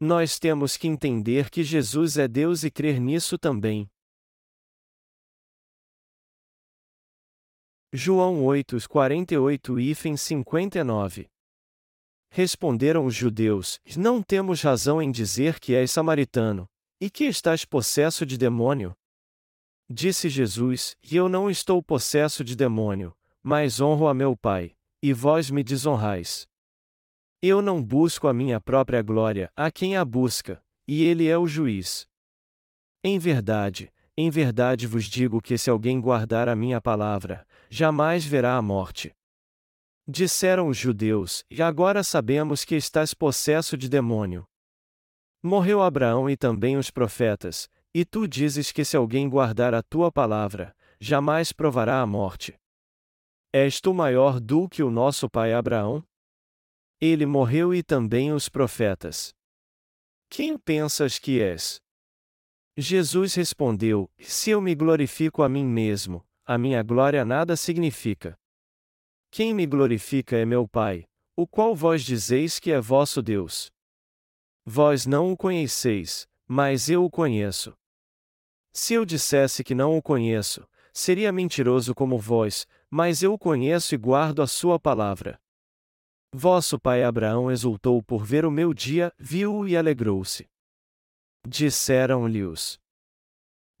Nós temos que entender que Jesus é Deus e crer nisso também. João 8, 48 e 59 Responderam os judeus: Não temos razão em dizer que és samaritano, e que estás possesso de demônio. Disse Jesus: E eu não estou possesso de demônio, mas honro a meu Pai, e vós me desonrais. Eu não busco a minha própria glória, a quem a busca, e ele é o juiz. Em verdade, em verdade vos digo que se alguém guardar a minha palavra, jamais verá a morte. Disseram os judeus, e agora sabemos que estás possesso de demônio. Morreu Abraão e também os profetas, e tu dizes que se alguém guardar a tua palavra, jamais provará a morte. És tu maior do que o nosso pai Abraão? Ele morreu e também os profetas. Quem pensas que és? Jesus respondeu: Se eu me glorifico a mim mesmo, a minha glória nada significa. Quem me glorifica é meu Pai, o qual vós dizeis que é vosso Deus. Vós não o conheceis, mas eu o conheço. Se eu dissesse que não o conheço, seria mentiroso como vós, mas eu o conheço e guardo a sua palavra. Vosso pai Abraão exultou por ver o meu dia, viu-o e alegrou-se. Disseram-lhe os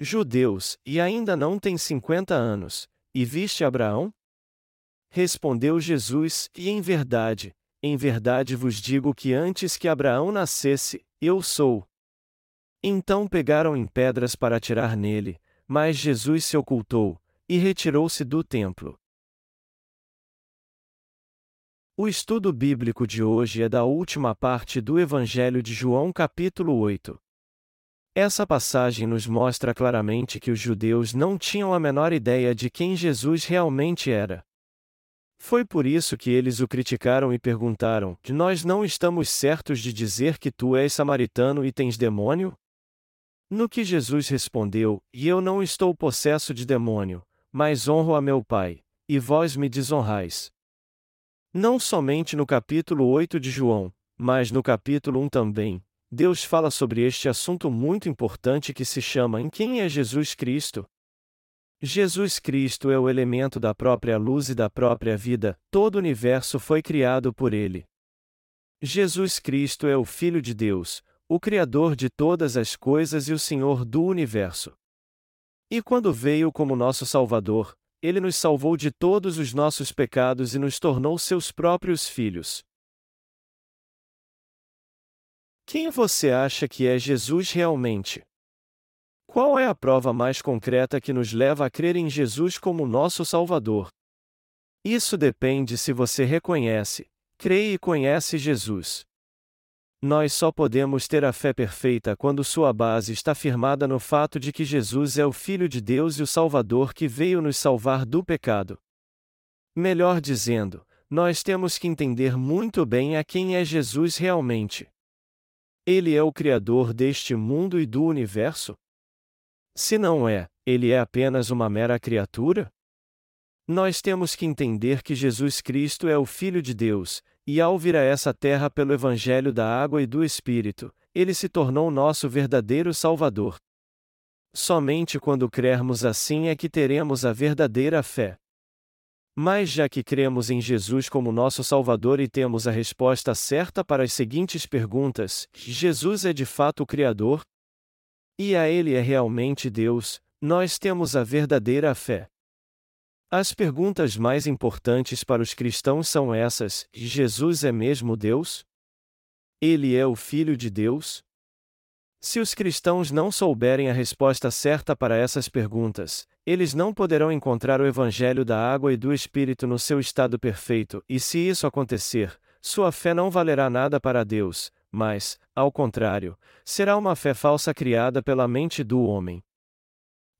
judeus, e ainda não tem cinquenta anos, e viste Abraão? Respondeu Jesus: E em verdade, em verdade vos digo que antes que Abraão nascesse, eu sou. Então pegaram em pedras para atirar nele, mas Jesus se ocultou, e retirou-se do templo. O estudo bíblico de hoje é da última parte do Evangelho de João, capítulo 8. Essa passagem nos mostra claramente que os judeus não tinham a menor ideia de quem Jesus realmente era. Foi por isso que eles o criticaram e perguntaram: Nós não estamos certos de dizer que tu és samaritano e tens demônio? No que Jesus respondeu: E eu não estou possesso de demônio, mas honro a meu Pai, e vós me desonrais. Não somente no capítulo 8 de João, mas no capítulo 1 também, Deus fala sobre este assunto muito importante que se chama Em quem é Jesus Cristo? Jesus Cristo é o elemento da própria luz e da própria vida, todo o universo foi criado por ele. Jesus Cristo é o Filho de Deus, o Criador de todas as coisas e o Senhor do universo. E quando veio como nosso Salvador, ele nos salvou de todos os nossos pecados e nos tornou seus próprios filhos. Quem você acha que é Jesus realmente? Qual é a prova mais concreta que nos leva a crer em Jesus como nosso Salvador? Isso depende se você reconhece, crê e conhece Jesus. Nós só podemos ter a fé perfeita quando sua base está firmada no fato de que Jesus é o Filho de Deus e o Salvador que veio nos salvar do pecado. Melhor dizendo, nós temos que entender muito bem a quem é Jesus realmente. Ele é o Criador deste mundo e do universo? Se não é, ele é apenas uma mera criatura? Nós temos que entender que Jesus Cristo é o Filho de Deus, e ao vir a essa terra pelo Evangelho da Água e do Espírito, ele se tornou nosso verdadeiro Salvador. Somente quando crermos assim é que teremos a verdadeira fé. Mas já que cremos em Jesus como nosso Salvador e temos a resposta certa para as seguintes perguntas: Jesus é de fato o Criador? E a Ele é realmente Deus, nós temos a verdadeira fé. As perguntas mais importantes para os cristãos são essas: Jesus é mesmo Deus? Ele é o Filho de Deus? Se os cristãos não souberem a resposta certa para essas perguntas, eles não poderão encontrar o Evangelho da água e do Espírito no seu estado perfeito, e se isso acontecer, sua fé não valerá nada para Deus, mas, ao contrário, será uma fé falsa criada pela mente do homem.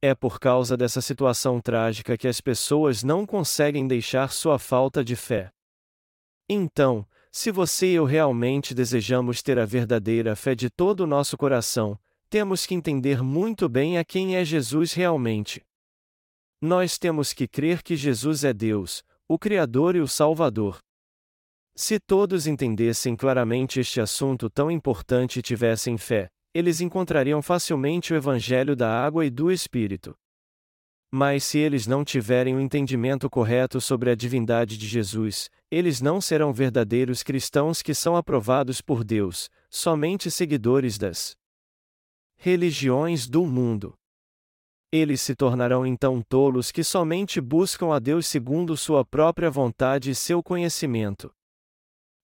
É por causa dessa situação trágica que as pessoas não conseguem deixar sua falta de fé. Então, se você e eu realmente desejamos ter a verdadeira fé de todo o nosso coração, temos que entender muito bem a quem é Jesus realmente. Nós temos que crer que Jesus é Deus, o Criador e o Salvador. Se todos entendessem claramente este assunto tão importante e tivessem fé, eles encontrariam facilmente o Evangelho da água e do Espírito. Mas se eles não tiverem o um entendimento correto sobre a divindade de Jesus, eles não serão verdadeiros cristãos que são aprovados por Deus, somente seguidores das religiões do mundo. Eles se tornarão então tolos que somente buscam a Deus segundo sua própria vontade e seu conhecimento.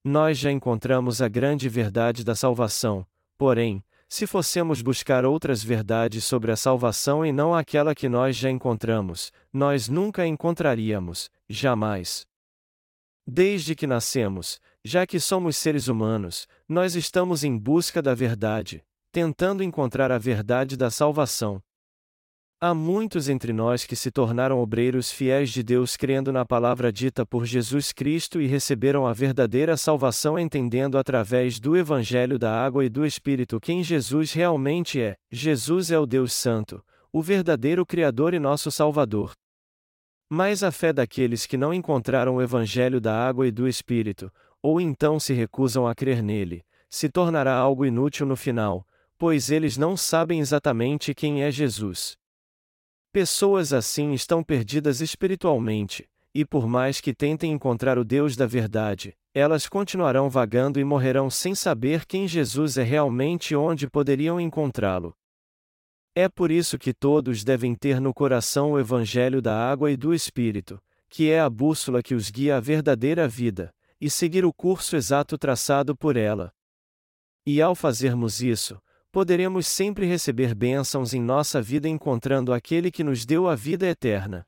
Nós já encontramos a grande verdade da salvação, porém, se fossemos buscar outras verdades sobre a salvação e não aquela que nós já encontramos, nós nunca encontraríamos, jamais. Desde que nascemos, já que somos seres humanos, nós estamos em busca da verdade, tentando encontrar a verdade da salvação. Há muitos entre nós que se tornaram obreiros fiéis de Deus crendo na palavra dita por Jesus Cristo e receberam a verdadeira salvação entendendo através do Evangelho da água e do Espírito quem Jesus realmente é. Jesus é o Deus Santo, o verdadeiro Criador e nosso Salvador. Mas a fé daqueles que não encontraram o Evangelho da água e do Espírito, ou então se recusam a crer nele, se tornará algo inútil no final, pois eles não sabem exatamente quem é Jesus. Pessoas assim estão perdidas espiritualmente, e por mais que tentem encontrar o Deus da verdade, elas continuarão vagando e morrerão sem saber quem Jesus é realmente e onde poderiam encontrá-lo. É por isso que todos devem ter no coração o Evangelho da água e do Espírito, que é a bússola que os guia à verdadeira vida, e seguir o curso exato traçado por ela. E ao fazermos isso, poderemos sempre receber bênçãos em nossa vida encontrando aquele que nos deu a vida eterna.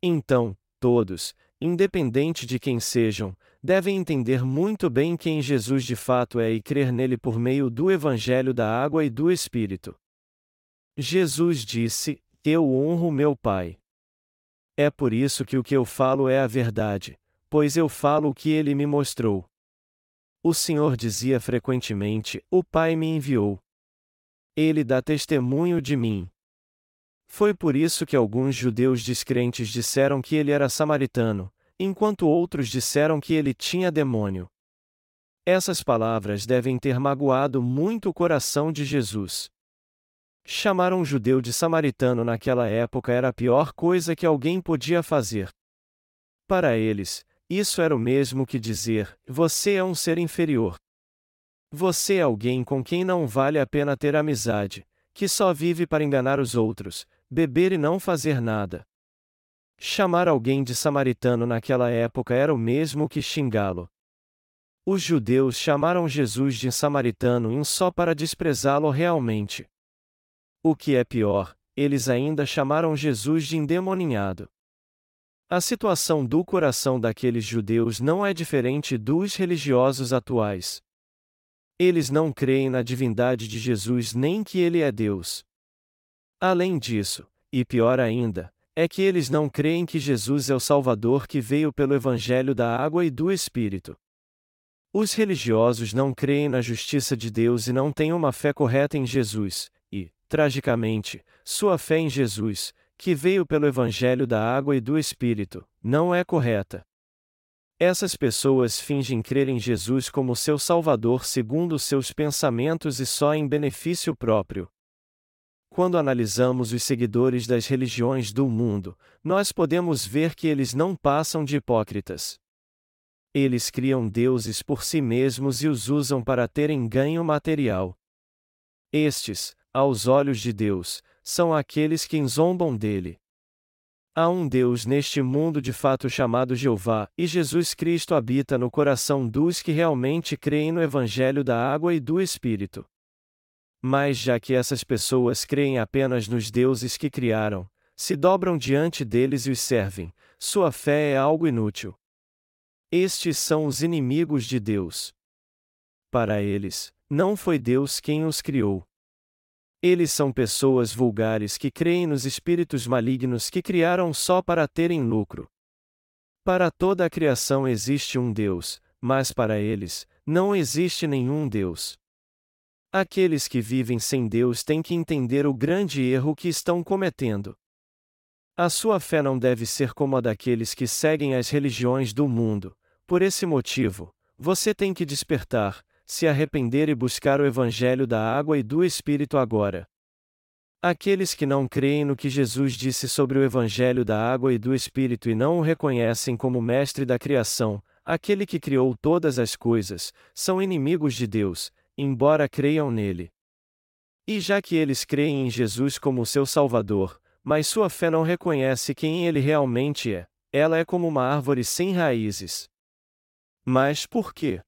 Então, todos, independente de quem sejam, devem entender muito bem quem Jesus de fato é e crer nele por meio do Evangelho da Água e do Espírito. Jesus disse: Eu honro meu Pai. É por isso que o que eu falo é a verdade, pois eu falo o que ele me mostrou. O Senhor dizia frequentemente: O Pai me enviou. Ele dá testemunho de mim. Foi por isso que alguns judeus descrentes disseram que ele era samaritano, enquanto outros disseram que ele tinha demônio. Essas palavras devem ter magoado muito o coração de Jesus. Chamar um judeu de samaritano naquela época era a pior coisa que alguém podia fazer. Para eles, isso era o mesmo que dizer: você é um ser inferior. Você é alguém com quem não vale a pena ter amizade, que só vive para enganar os outros, beber e não fazer nada. Chamar alguém de samaritano naquela época era o mesmo que xingá-lo. Os judeus chamaram Jesus de samaritano em só para desprezá-lo realmente. O que é pior, eles ainda chamaram Jesus de endemoninhado. A situação do coração daqueles judeus não é diferente dos religiosos atuais. Eles não creem na divindade de Jesus nem que ele é Deus. Além disso, e pior ainda, é que eles não creem que Jesus é o Salvador que veio pelo Evangelho da água e do Espírito. Os religiosos não creem na justiça de Deus e não têm uma fé correta em Jesus, e, tragicamente, sua fé em Jesus, que veio pelo Evangelho da água e do Espírito, não é correta. Essas pessoas fingem crer em Jesus como seu Salvador segundo seus pensamentos e só em benefício próprio. Quando analisamos os seguidores das religiões do mundo, nós podemos ver que eles não passam de hipócritas. Eles criam deuses por si mesmos e os usam para terem ganho material. Estes, aos olhos de Deus, são aqueles que zombam dele. Há um Deus neste mundo de fato chamado Jeová, e Jesus Cristo habita no coração dos que realmente creem no Evangelho da água e do Espírito. Mas já que essas pessoas creem apenas nos deuses que criaram, se dobram diante deles e os servem, sua fé é algo inútil. Estes são os inimigos de Deus. Para eles, não foi Deus quem os criou. Eles são pessoas vulgares que creem nos espíritos malignos que criaram só para terem lucro. Para toda a criação existe um Deus, mas para eles, não existe nenhum Deus. Aqueles que vivem sem Deus têm que entender o grande erro que estão cometendo. A sua fé não deve ser como a daqueles que seguem as religiões do mundo, Por esse motivo, você tem que despertar, se arrepender e buscar o Evangelho da água e do Espírito agora. Aqueles que não creem no que Jesus disse sobre o Evangelho da água e do Espírito e não o reconhecem como mestre da criação, aquele que criou todas as coisas, são inimigos de Deus, embora creiam nele. E já que eles creem em Jesus como seu Salvador, mas sua fé não reconhece quem ele realmente é, ela é como uma árvore sem raízes. Mas por quê?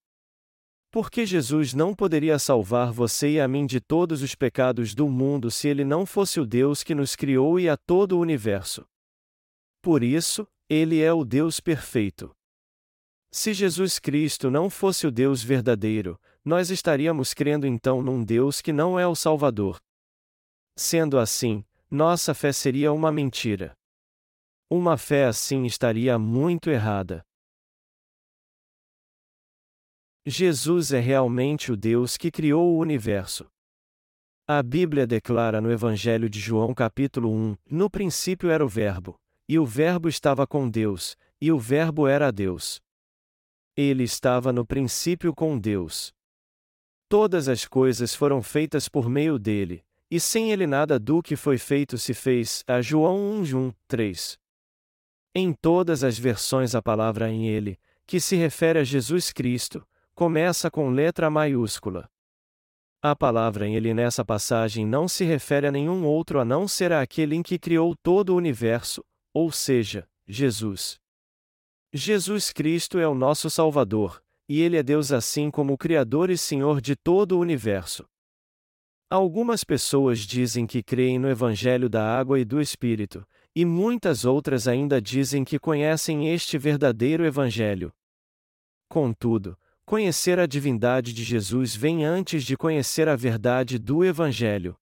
Porque Jesus não poderia salvar você e a mim de todos os pecados do mundo se ele não fosse o Deus que nos criou e a todo o universo. Por isso, ele é o Deus perfeito. Se Jesus Cristo não fosse o Deus verdadeiro, nós estaríamos crendo então num Deus que não é o Salvador. Sendo assim, nossa fé seria uma mentira. Uma fé assim estaria muito errada. Jesus é realmente o Deus que criou o universo. A Bíblia declara no Evangelho de João capítulo 1: No princípio era o Verbo, e o Verbo estava com Deus, e o Verbo era Deus. Ele estava no princípio com Deus. Todas as coisas foram feitas por meio dele, e sem ele nada do que foi feito se fez. A João 1, 1 3. Em todas as versões a palavra em ele, que se refere a Jesus Cristo, começa com letra maiúscula. A palavra em ele nessa passagem não se refere a nenhum outro a não ser aquele em que criou todo o universo, ou seja, Jesus. Jesus Cristo é o nosso Salvador, e Ele é Deus assim como o Criador e Senhor de todo o universo. Algumas pessoas dizem que creem no Evangelho da Água e do Espírito, e muitas outras ainda dizem que conhecem este verdadeiro Evangelho. Contudo, conhecer a divindade de Jesus vem antes de conhecer a verdade do Evangelho.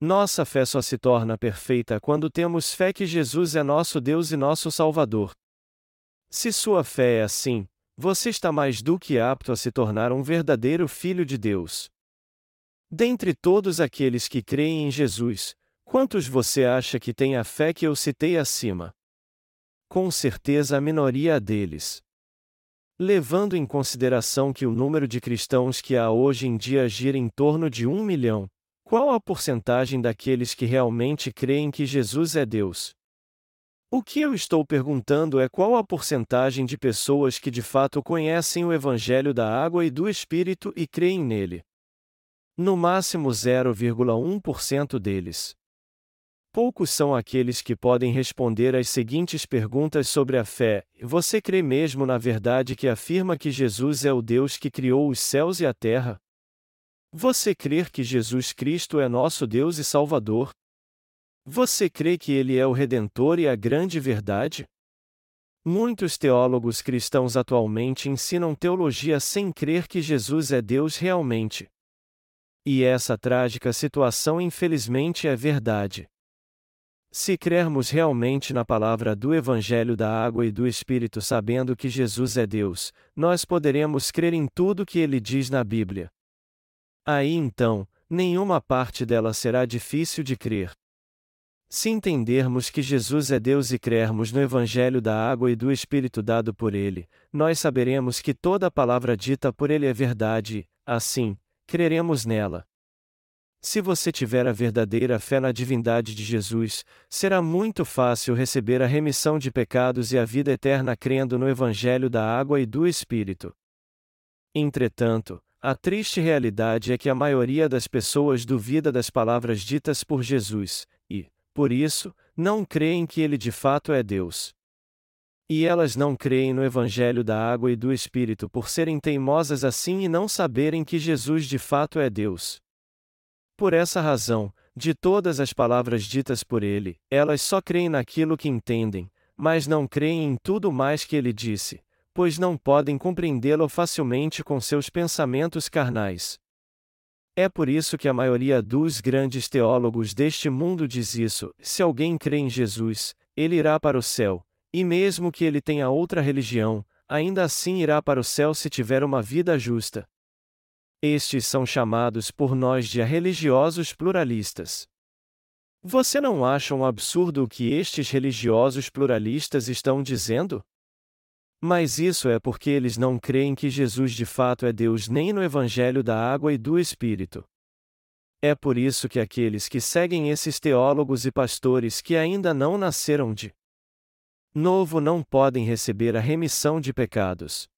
Nossa fé só se torna perfeita quando temos fé que Jesus é nosso Deus e nosso Salvador. Se sua fé é assim, você está mais do que apto a se tornar um verdadeiro filho de Deus. Dentre todos aqueles que creem em Jesus, quantos você acha que têm a fé que eu citei acima? Com certeza a minoria deles. Levando em consideração que o número de cristãos que há hoje em dia gira em torno de um milhão, qual a porcentagem daqueles que realmente creem que Jesus é Deus? O que eu estou perguntando é qual a porcentagem de pessoas que de fato conhecem o Evangelho da Água e do Espírito e creem nele. No máximo 0,1% deles. Poucos são aqueles que podem responder às seguintes perguntas sobre a fé: Você crê mesmo na verdade que afirma que Jesus é o Deus que criou os céus e a terra? Você crê que Jesus Cristo é nosso Deus e Salvador? Você crê que Ele é o Redentor e a grande verdade? Muitos teólogos cristãos atualmente ensinam teologia sem crer que Jesus é Deus realmente. E essa trágica situação infelizmente é verdade. Se crermos realmente na palavra do Evangelho da Água e do Espírito sabendo que Jesus é Deus, nós poderemos crer em tudo que ele diz na Bíblia. Aí então, nenhuma parte dela será difícil de crer. Se entendermos que Jesus é Deus e crermos no Evangelho da Água e do Espírito dado por Ele, nós saberemos que toda palavra dita por Ele é verdade, assim, creremos nela. Se você tiver a verdadeira fé na divindade de Jesus, será muito fácil receber a remissão de pecados e a vida eterna crendo no Evangelho da Água e do Espírito. Entretanto, a triste realidade é que a maioria das pessoas duvida das palavras ditas por Jesus, e, por isso, não creem que ele de fato é Deus. E elas não creem no Evangelho da água e do Espírito por serem teimosas assim e não saberem que Jesus de fato é Deus. Por essa razão, de todas as palavras ditas por ele, elas só creem naquilo que entendem, mas não creem em tudo mais que ele disse, pois não podem compreendê-lo facilmente com seus pensamentos carnais. É por isso que a maioria dos grandes teólogos deste mundo diz isso: se alguém crê em Jesus, ele irá para o céu, e mesmo que ele tenha outra religião, ainda assim irá para o céu se tiver uma vida justa. Estes são chamados por nós de religiosos pluralistas. Você não acha um absurdo o que estes religiosos pluralistas estão dizendo? Mas isso é porque eles não creem que Jesus de fato é Deus nem no Evangelho da Água e do Espírito. É por isso que aqueles que seguem esses teólogos e pastores que ainda não nasceram de novo não podem receber a remissão de pecados.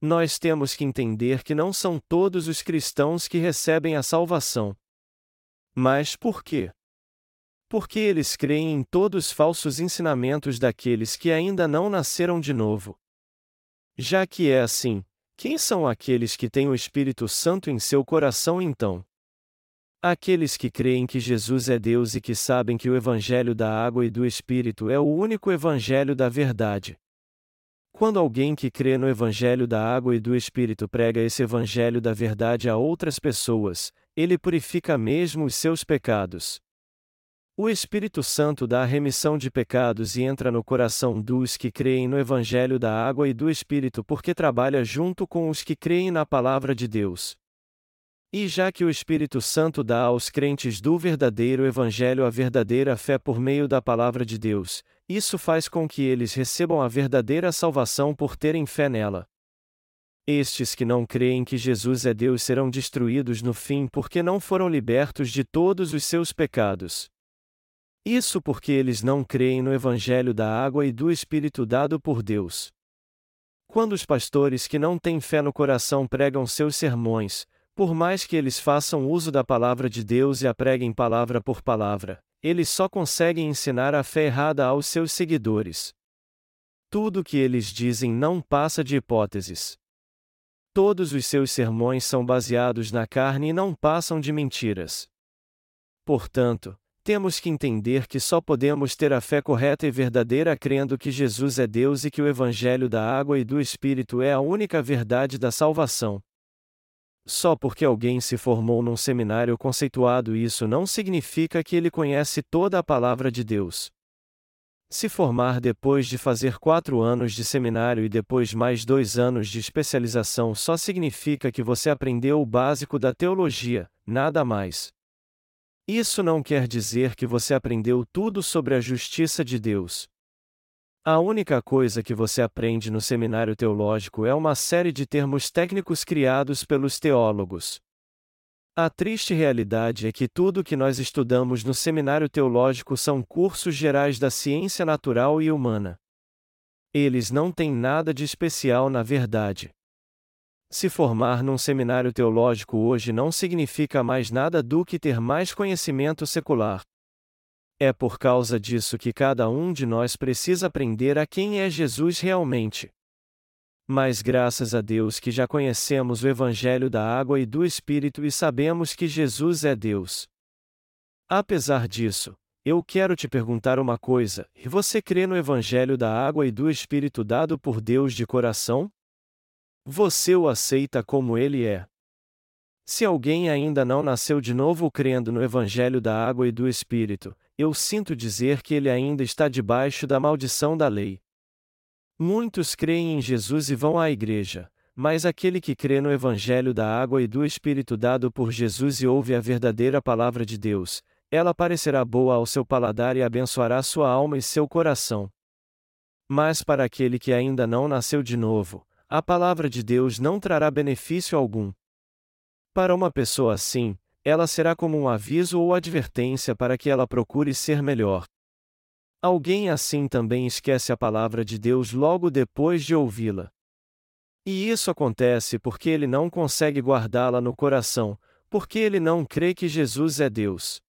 Nós temos que entender que não são todos os cristãos que recebem a salvação. Mas por quê? Porque eles creem em todos os falsos ensinamentos daqueles que ainda não nasceram de novo. Já que é assim, quem são aqueles que têm o Espírito Santo em seu coração então? Aqueles que creem que Jesus é Deus e que sabem que o Evangelho da água e do Espírito é o único Evangelho da verdade. Quando alguém que crê no Evangelho da água e do Espírito prega esse Evangelho da verdade a outras pessoas, ele purifica mesmo os seus pecados. O Espírito Santo dá a remissão de pecados e entra no coração dos que creem no Evangelho da água e do Espírito porque trabalha junto com os que creem na Palavra de Deus. E já que o Espírito Santo dá aos crentes do verdadeiro Evangelho a verdadeira fé por meio da Palavra de Deus, isso faz com que eles recebam a verdadeira salvação por terem fé nela. Estes que não creem que Jesus é Deus serão destruídos no fim porque não foram libertos de todos os seus pecados. Isso porque eles não creem no Evangelho da água e do Espírito dado por Deus. Quando os pastores que não têm fé no coração pregam seus sermões, por mais que eles façam uso da palavra de Deus e a preguem palavra por palavra, eles só conseguem ensinar a fé errada aos seus seguidores. Tudo o que eles dizem não passa de hipóteses. Todos os seus sermões são baseados na carne e não passam de mentiras. Portanto, temos que entender que só podemos ter a fé correta e verdadeira crendo que Jesus é Deus e que o Evangelho da água e do Espírito é a única verdade da salvação. Só porque alguém se formou num seminário conceituado, isso não significa que ele conhece toda a palavra de Deus. Se formar depois de fazer quatro anos de seminário e depois mais dois anos de especialização só significa que você aprendeu o básico da teologia, nada mais. Isso não quer dizer que você aprendeu tudo sobre a justiça de Deus. A única coisa que você aprende no seminário teológico é uma série de termos técnicos criados pelos teólogos. A triste realidade é que tudo que nós estudamos no seminário teológico são cursos gerais da ciência natural e humana. Eles não têm nada de especial na verdade. Se formar num seminário teológico hoje não significa mais nada do que ter mais conhecimento secular. É por causa disso que cada um de nós precisa aprender a quem é Jesus realmente. Mas graças a Deus que já conhecemos o Evangelho da água e do Espírito e sabemos que Jesus é Deus. Apesar disso, eu quero te perguntar uma coisa: você crê no Evangelho da água e do Espírito dado por Deus de coração? Você o aceita como ele é. Se alguém ainda não nasceu de novo crendo no Evangelho da água e do Espírito, eu sinto dizer que ele ainda está debaixo da maldição da lei. Muitos creem em Jesus e vão à igreja, mas aquele que crê no Evangelho da água e do Espírito dado por Jesus e ouve a verdadeira palavra de Deus, ela parecerá boa ao seu paladar e abençoará sua alma e seu coração. Mas para aquele que ainda não nasceu de novo, a palavra de Deus não trará benefício algum. Para uma pessoa assim, ela será como um aviso ou advertência para que ela procure ser melhor. Alguém assim também esquece a palavra de Deus logo depois de ouvi-la. E isso acontece porque ele não consegue guardá-la no coração, porque ele não crê que Jesus é Deus.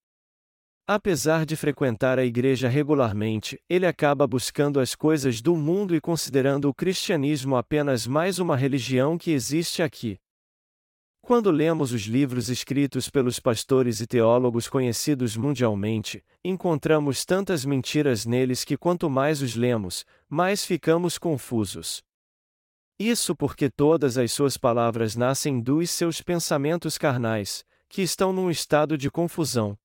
Apesar de frequentar a igreja regularmente, ele acaba buscando as coisas do mundo e considerando o cristianismo apenas mais uma religião que existe aqui. Quando lemos os livros escritos pelos pastores e teólogos conhecidos mundialmente, encontramos tantas mentiras neles que quanto mais os lemos, mais ficamos confusos. Isso porque todas as suas palavras nascem dos seus pensamentos carnais, que estão num estado de confusão.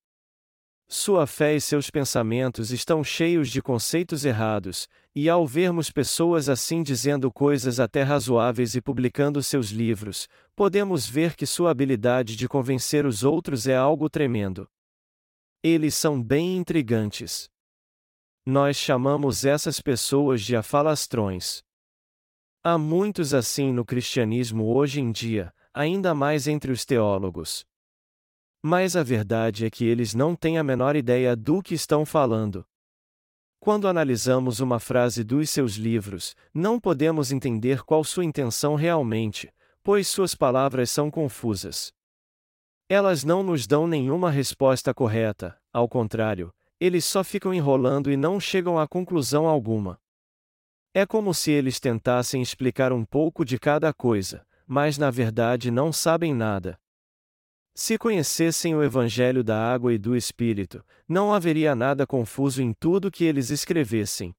Sua fé e seus pensamentos estão cheios de conceitos errados, e ao vermos pessoas assim dizendo coisas até razoáveis e publicando seus livros, podemos ver que sua habilidade de convencer os outros é algo tremendo. Eles são bem intrigantes. Nós chamamos essas pessoas de afalastrões. Há muitos assim no cristianismo hoje em dia, ainda mais entre os teólogos. Mas a verdade é que eles não têm a menor ideia do que estão falando. Quando analisamos uma frase dos seus livros, não podemos entender qual sua intenção realmente, pois suas palavras são confusas. Elas não nos dão nenhuma resposta correta, ao contrário, eles só ficam enrolando e não chegam a conclusão alguma. É como se eles tentassem explicar um pouco de cada coisa, mas na verdade não sabem nada. Se conhecessem o Evangelho da água e do Espírito, não haveria nada confuso em tudo que eles escrevessem.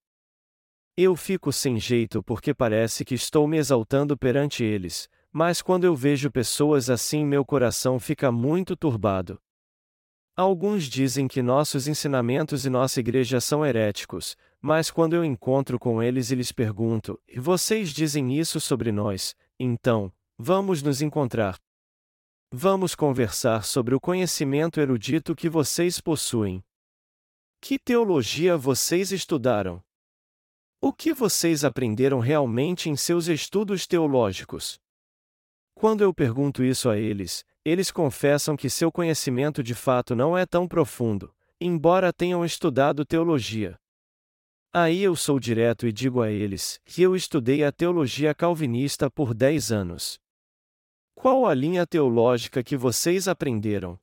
Eu fico sem jeito porque parece que estou me exaltando perante eles, mas quando eu vejo pessoas assim meu coração fica muito turbado. Alguns dizem que nossos ensinamentos e nossa igreja são heréticos, mas quando eu encontro com eles e lhes pergunto, e vocês dizem isso sobre nós, então, vamos nos encontrar. Vamos conversar sobre o conhecimento erudito que vocês possuem. Que teologia vocês estudaram? O que vocês aprenderam realmente em seus estudos teológicos? Quando eu pergunto isso a eles, eles confessam que seu conhecimento de fato não é tão profundo, embora tenham estudado teologia. Aí eu sou direto e digo a eles que eu estudei a teologia calvinista por 10 anos. Qual a linha teológica que vocês aprenderam?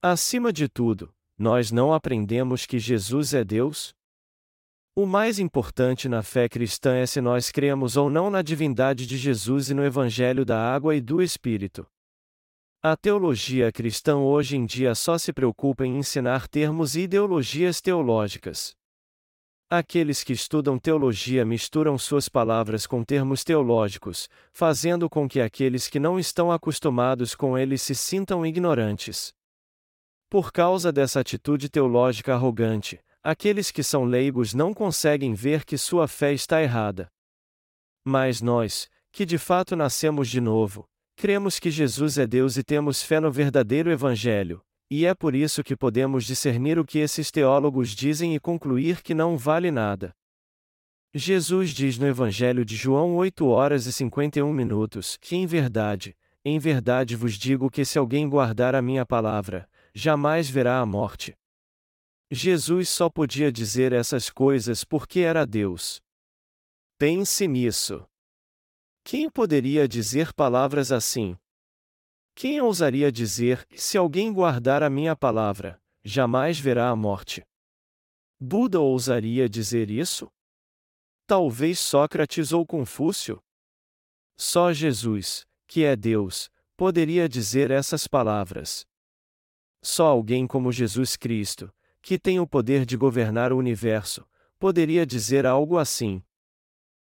Acima de tudo, nós não aprendemos que Jesus é Deus? O mais importante na fé cristã é se nós cremos ou não na divindade de Jesus e no Evangelho da água e do Espírito. A teologia cristã hoje em dia só se preocupa em ensinar termos e ideologias teológicas. Aqueles que estudam teologia misturam suas palavras com termos teológicos, fazendo com que aqueles que não estão acostumados com eles se sintam ignorantes. Por causa dessa atitude teológica arrogante, aqueles que são leigos não conseguem ver que sua fé está errada. Mas nós, que de fato nascemos de novo, cremos que Jesus é Deus e temos fé no verdadeiro Evangelho, e é por isso que podemos discernir o que esses teólogos dizem e concluir que não vale nada. Jesus diz no Evangelho de João 8 horas e 51 minutos que, em verdade, em verdade vos digo que se alguém guardar a minha palavra, jamais verá a morte. Jesus só podia dizer essas coisas porque era Deus. Pense nisso. Quem poderia dizer palavras assim? Quem ousaria dizer: Se alguém guardar a minha palavra, jamais verá a morte? Buda ousaria dizer isso? Talvez Sócrates ou Confúcio? Só Jesus, que é Deus, poderia dizer essas palavras. Só alguém como Jesus Cristo, que tem o poder de governar o universo, poderia dizer algo assim.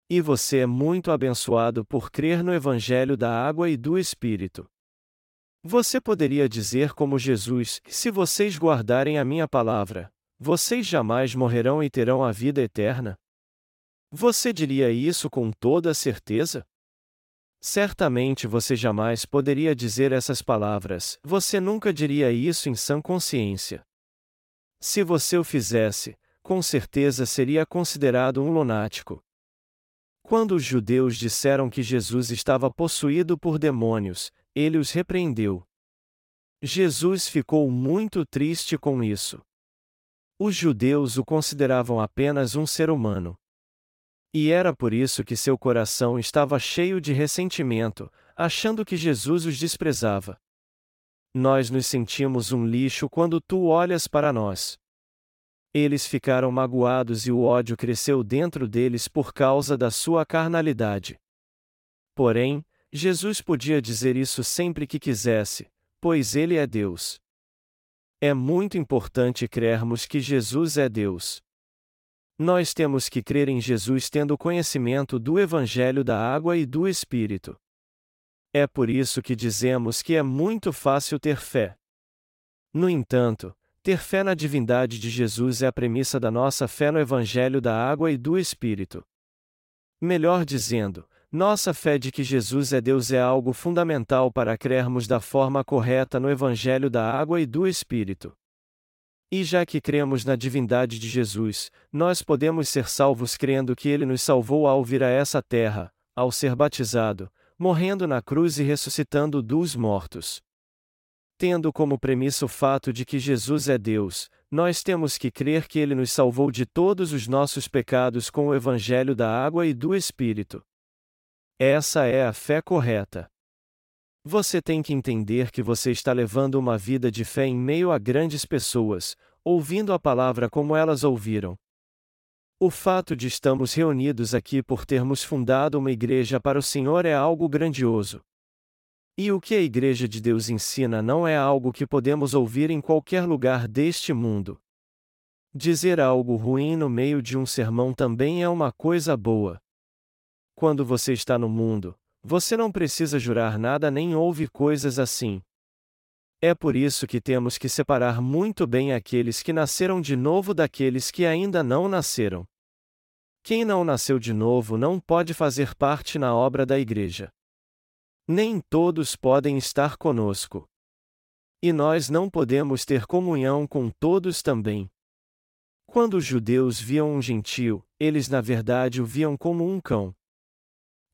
E você é muito abençoado por crer no Evangelho da Água e do Espírito. Você poderia dizer como Jesus: Se vocês guardarem a minha palavra, vocês jamais morrerão e terão a vida eterna? Você diria isso com toda certeza? Certamente você jamais poderia dizer essas palavras, você nunca diria isso em sã consciência. Se você o fizesse, com certeza seria considerado um lunático. Quando os judeus disseram que Jesus estava possuído por demônios, ele os repreendeu. Jesus ficou muito triste com isso. Os judeus o consideravam apenas um ser humano. E era por isso que seu coração estava cheio de ressentimento, achando que Jesus os desprezava. Nós nos sentimos um lixo quando tu olhas para nós. Eles ficaram magoados e o ódio cresceu dentro deles por causa da sua carnalidade. Porém, Jesus podia dizer isso sempre que quisesse, pois ele é Deus. É muito importante crermos que Jesus é Deus. Nós temos que crer em Jesus tendo conhecimento do Evangelho da água e do Espírito. É por isso que dizemos que é muito fácil ter fé. No entanto, ter fé na divindade de Jesus é a premissa da nossa fé no Evangelho da água e do Espírito. Melhor dizendo, nossa fé de que Jesus é Deus é algo fundamental para crermos da forma correta no Evangelho da Água e do Espírito. E já que cremos na divindade de Jesus, nós podemos ser salvos crendo que ele nos salvou ao vir a essa terra, ao ser batizado, morrendo na cruz e ressuscitando dos mortos. Tendo como premissa o fato de que Jesus é Deus, nós temos que crer que Ele nos salvou de todos os nossos pecados com o Evangelho da água e do Espírito. Essa é a fé correta. Você tem que entender que você está levando uma vida de fé em meio a grandes pessoas, ouvindo a palavra como elas ouviram. O fato de estamos reunidos aqui por termos fundado uma igreja para o Senhor é algo grandioso. E o que a Igreja de Deus ensina não é algo que podemos ouvir em qualquer lugar deste mundo. Dizer algo ruim no meio de um sermão também é uma coisa boa. Quando você está no mundo, você não precisa jurar nada nem ouve coisas assim. É por isso que temos que separar muito bem aqueles que nasceram de novo daqueles que ainda não nasceram. Quem não nasceu de novo não pode fazer parte na obra da Igreja. Nem todos podem estar conosco. E nós não podemos ter comunhão com todos também. Quando os judeus viam um gentio, eles na verdade o viam como um cão.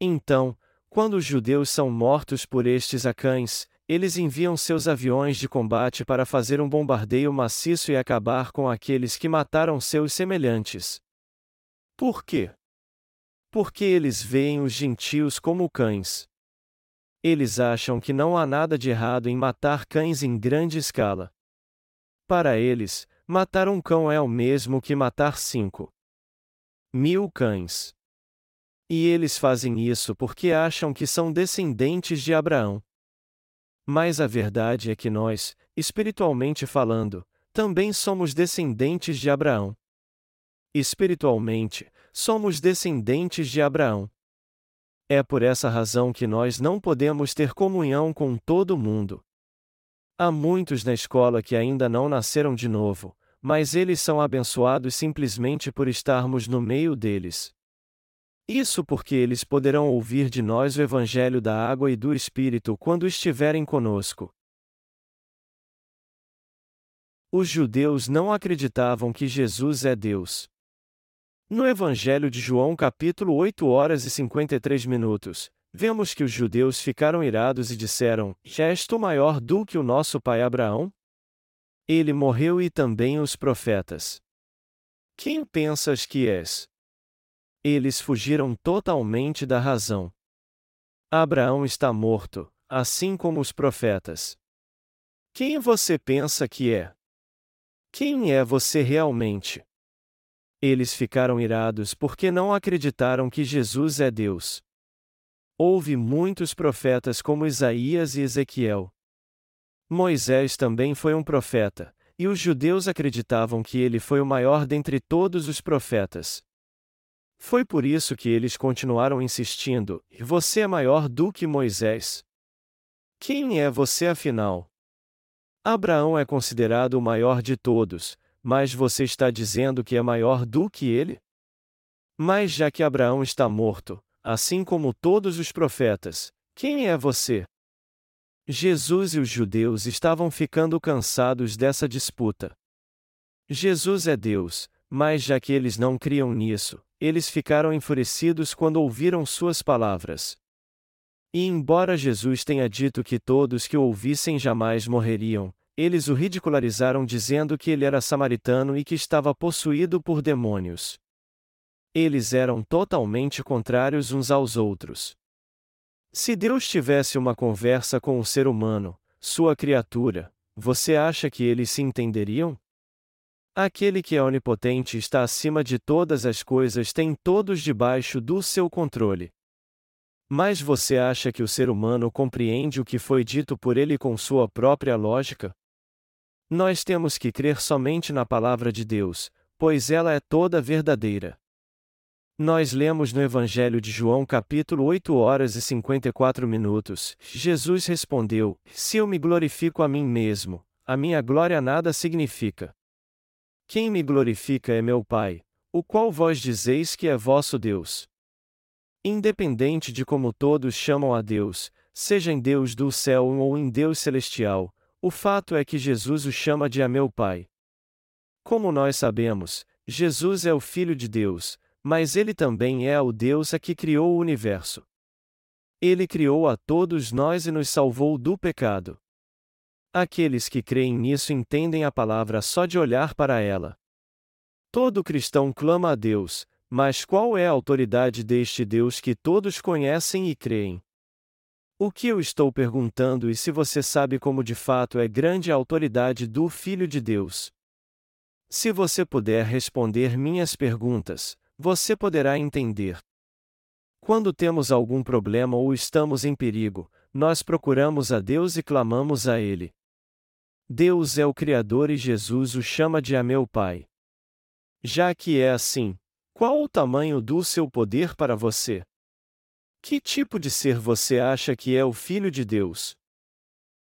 Então, quando os judeus são mortos por estes acães, eles enviam seus aviões de combate para fazer um bombardeio maciço e acabar com aqueles que mataram seus semelhantes. Por quê? Porque eles veem os gentios como cães. Eles acham que não há nada de errado em matar cães em grande escala. Para eles, matar um cão é o mesmo que matar cinco mil cães. E eles fazem isso porque acham que são descendentes de Abraão. Mas a verdade é que nós, espiritualmente falando, também somos descendentes de Abraão. Espiritualmente, somos descendentes de Abraão. É por essa razão que nós não podemos ter comunhão com todo mundo. Há muitos na escola que ainda não nasceram de novo, mas eles são abençoados simplesmente por estarmos no meio deles. Isso porque eles poderão ouvir de nós o Evangelho da água e do Espírito quando estiverem conosco. Os judeus não acreditavam que Jesus é Deus. No Evangelho de João, capítulo 8 horas e 53 minutos, vemos que os judeus ficaram irados e disseram: Já és tu maior do que o nosso pai Abraão? Ele morreu e também os profetas. Quem pensas que és? Eles fugiram totalmente da razão. Abraão está morto, assim como os profetas. Quem você pensa que é? Quem é você realmente? Eles ficaram irados porque não acreditaram que Jesus é Deus. Houve muitos profetas como Isaías e Ezequiel. Moisés também foi um profeta, e os judeus acreditavam que ele foi o maior dentre todos os profetas. Foi por isso que eles continuaram insistindo: Você é maior do que Moisés? Quem é você afinal? Abraão é considerado o maior de todos, mas você está dizendo que é maior do que ele? Mas já que Abraão está morto, assim como todos os profetas, quem é você? Jesus e os judeus estavam ficando cansados dessa disputa. Jesus é Deus, mas já que eles não criam nisso, eles ficaram enfurecidos quando ouviram suas palavras. E embora Jesus tenha dito que todos que o ouvissem jamais morreriam, eles o ridicularizaram dizendo que ele era samaritano e que estava possuído por demônios. Eles eram totalmente contrários uns aos outros. Se Deus tivesse uma conversa com o ser humano, sua criatura, você acha que eles se entenderiam? Aquele que é onipotente está acima de todas as coisas tem todos debaixo do seu controle. Mas você acha que o ser humano compreende o que foi dito por ele com sua própria lógica? Nós temos que crer somente na palavra de Deus, pois ela é toda verdadeira. Nós lemos no Evangelho de João capítulo 8 horas e 54 minutos. Jesus respondeu: Se eu me glorifico a mim mesmo, a minha glória nada significa. Quem me glorifica é meu Pai, o qual vós dizeis que é vosso Deus. Independente de como todos chamam a Deus, seja em Deus do céu ou em Deus celestial, o fato é que Jesus o chama de a meu Pai. Como nós sabemos, Jesus é o Filho de Deus, mas ele também é o Deus a que criou o universo. Ele criou a todos nós e nos salvou do pecado. Aqueles que creem nisso entendem a palavra só de olhar para ela. Todo cristão clama a Deus, mas qual é a autoridade deste Deus que todos conhecem e creem? O que eu estou perguntando e se você sabe como de fato é grande a autoridade do Filho de Deus? Se você puder responder minhas perguntas, você poderá entender. Quando temos algum problema ou estamos em perigo, nós procuramos a Deus e clamamos a Ele. Deus é o Criador e Jesus o chama de a meu Pai. Já que é assim, qual o tamanho do seu poder para você? Que tipo de ser você acha que é o Filho de Deus?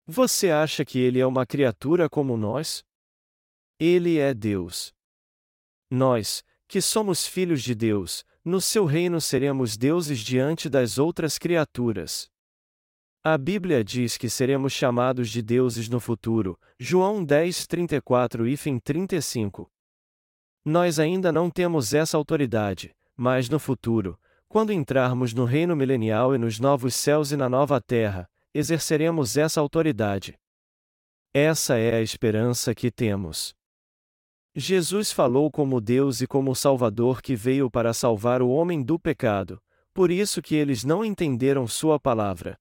Você acha que ele é uma criatura como nós? Ele é Deus. Nós, que somos filhos de Deus, no seu reino seremos deuses diante das outras criaturas. A Bíblia diz que seremos chamados de deuses no futuro, João 10, 34 e 35. Nós ainda não temos essa autoridade, mas no futuro, quando entrarmos no reino milenial e nos novos céus e na nova terra, exerceremos essa autoridade. Essa é a esperança que temos. Jesus falou como Deus e como Salvador que veio para salvar o homem do pecado, por isso que eles não entenderam sua palavra.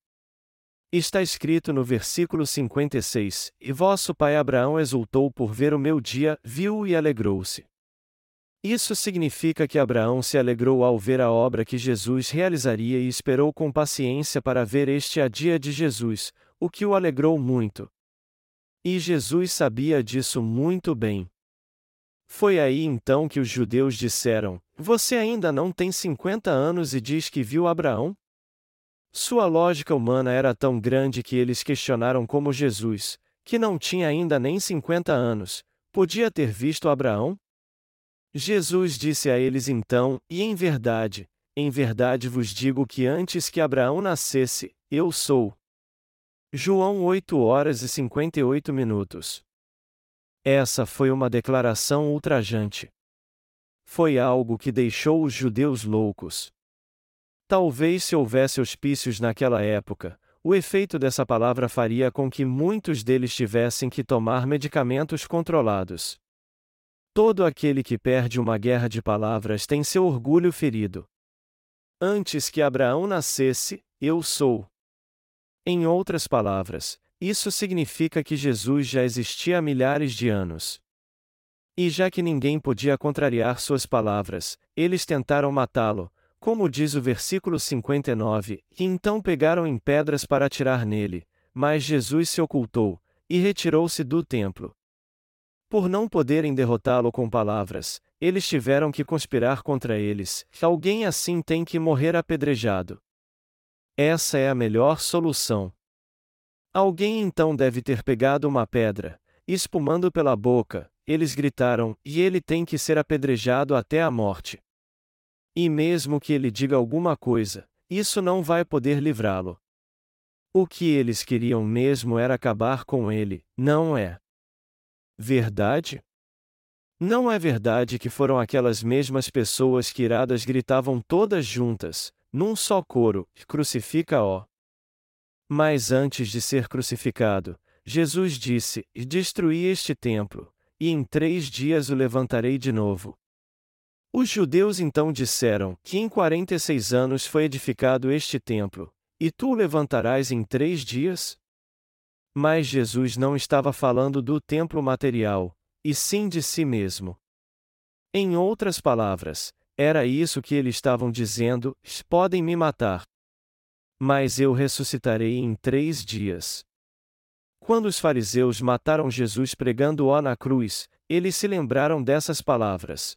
Está escrito no versículo 56: E vosso pai Abraão exultou por ver o meu dia, viu-o e alegrou-se. Isso significa que Abraão se alegrou ao ver a obra que Jesus realizaria e esperou com paciência para ver este a dia de Jesus, o que o alegrou muito. E Jesus sabia disso muito bem. Foi aí então que os judeus disseram: Você ainda não tem 50 anos e diz que viu Abraão? Sua lógica humana era tão grande que eles questionaram como Jesus, que não tinha ainda nem 50 anos, podia ter visto Abraão? Jesus disse a eles então: E em verdade, em verdade vos digo que antes que Abraão nascesse, eu sou. João 8 horas e 58 minutos. Essa foi uma declaração ultrajante. Foi algo que deixou os judeus loucos. Talvez se houvesse hospícios naquela época, o efeito dessa palavra faria com que muitos deles tivessem que tomar medicamentos controlados. Todo aquele que perde uma guerra de palavras tem seu orgulho ferido. Antes que Abraão nascesse, eu sou. Em outras palavras, isso significa que Jesus já existia há milhares de anos. E já que ninguém podia contrariar suas palavras, eles tentaram matá-lo, como diz o versículo 59, e então pegaram em pedras para atirar nele, mas Jesus se ocultou, e retirou-se do templo. Por não poderem derrotá-lo com palavras, eles tiveram que conspirar contra eles, alguém assim tem que morrer apedrejado. Essa é a melhor solução. Alguém então deve ter pegado uma pedra, espumando pela boca, eles gritaram, e ele tem que ser apedrejado até a morte. E mesmo que ele diga alguma coisa, isso não vai poder livrá-lo. O que eles queriam mesmo era acabar com ele, não é? Verdade? Não é verdade que foram aquelas mesmas pessoas que iradas gritavam todas juntas, num só coro: Crucifica-ó. Mas antes de ser crucificado, Jesus disse: Destruí este templo, e em três dias o levantarei de novo. Os judeus então disseram: Que em quarenta e seis anos foi edificado este templo, e tu o levantarás em três dias? Mas Jesus não estava falando do templo material, e sim de si mesmo. Em outras palavras, era isso que eles estavam dizendo: podem me matar, mas eu ressuscitarei em três dias. Quando os fariseus mataram Jesus pregando-o na cruz, eles se lembraram dessas palavras.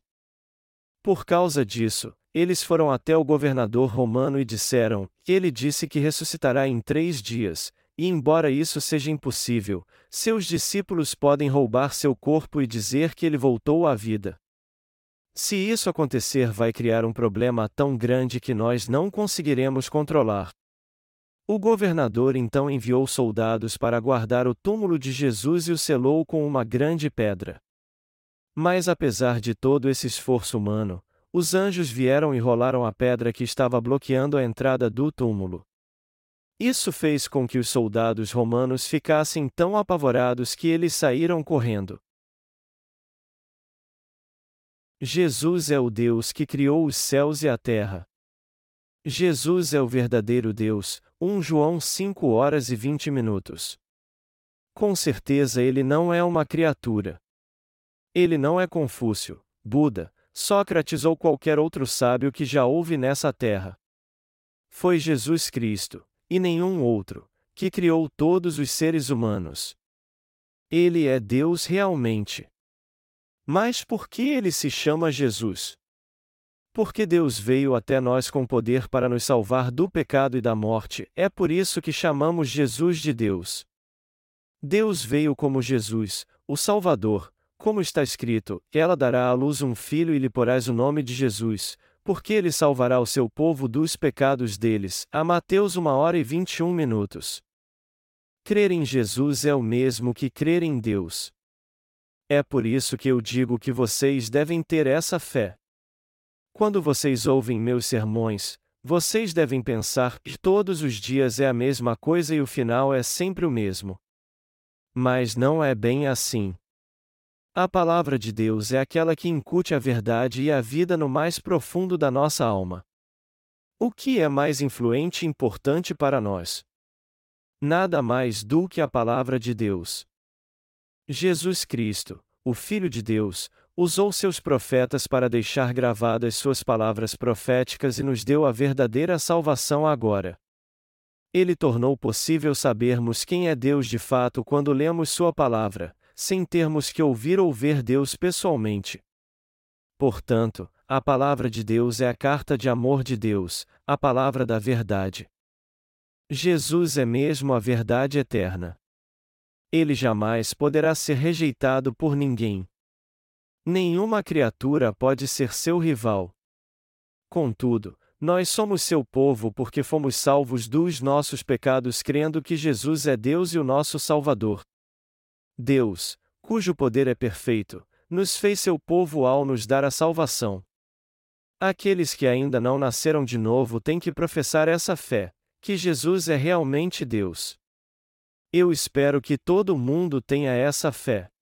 Por causa disso, eles foram até o governador romano e disseram: ele disse que ressuscitará em três dias, e embora isso seja impossível, seus discípulos podem roubar seu corpo e dizer que ele voltou à vida. Se isso acontecer, vai criar um problema tão grande que nós não conseguiremos controlar. O governador então enviou soldados para guardar o túmulo de Jesus e o selou com uma grande pedra. Mas apesar de todo esse esforço humano, Os anjos vieram e rolaram a pedra que estava bloqueando a entrada do túmulo. Isso fez com que os soldados romanos ficassem tão apavorados que eles saíram correndo. Jesus é o Deus que criou os céus e a terra. Jesus é o verdadeiro Deus, 1 João 5 horas e 20 minutos. Com certeza ele não é uma criatura. Ele não é Confúcio, Buda, Sócrates ou qualquer outro sábio que já houve nessa terra. Foi Jesus Cristo, e nenhum outro, que criou todos os seres humanos. Ele é Deus realmente. Mas por que ele se chama Jesus? Porque Deus veio até nós com poder para nos salvar do pecado e da morte, é por isso que chamamos Jesus de Deus. Deus veio como Jesus, o Salvador, como está escrito: Ela dará à luz um filho e lhe porás o nome de Jesus, porque ele salvará o seu povo dos pecados deles. A Mateus 1 hora e 21 minutos. Crer em Jesus é o mesmo que crer em Deus. É por isso que eu digo que vocês devem ter essa fé. Quando vocês ouvem meus sermões, vocês devem pensar que todos os dias é a mesma coisa e o final é sempre o mesmo. Mas não é bem assim. A palavra de Deus é aquela que incute a verdade e a vida no mais profundo da nossa alma. O que é mais influente e importante para nós? Nada mais do que a palavra de Deus. Jesus Cristo, o Filho de Deus, usou seus profetas para deixar gravadas suas palavras proféticas e nos deu a verdadeira salvação agora. Ele tornou possível sabermos quem é Deus de fato quando lemos Sua palavra, sem termos que ouvir ou ver Deus pessoalmente. Portanto, a palavra de Deus é a carta de amor de Deus, a palavra da verdade. Jesus é mesmo a verdade eterna. Ele jamais poderá ser rejeitado por ninguém. Nenhuma criatura pode ser seu rival. Contudo, nós somos seu povo porque fomos salvos dos nossos pecados crendo que Jesus é Deus e o nosso Salvador. Deus, cujo poder é perfeito, nos fez seu povo ao nos dar a salvação. Aqueles que ainda não nasceram de novo têm que professar essa fé, que Jesus é realmente Deus. Eu espero que todo mundo tenha essa fé.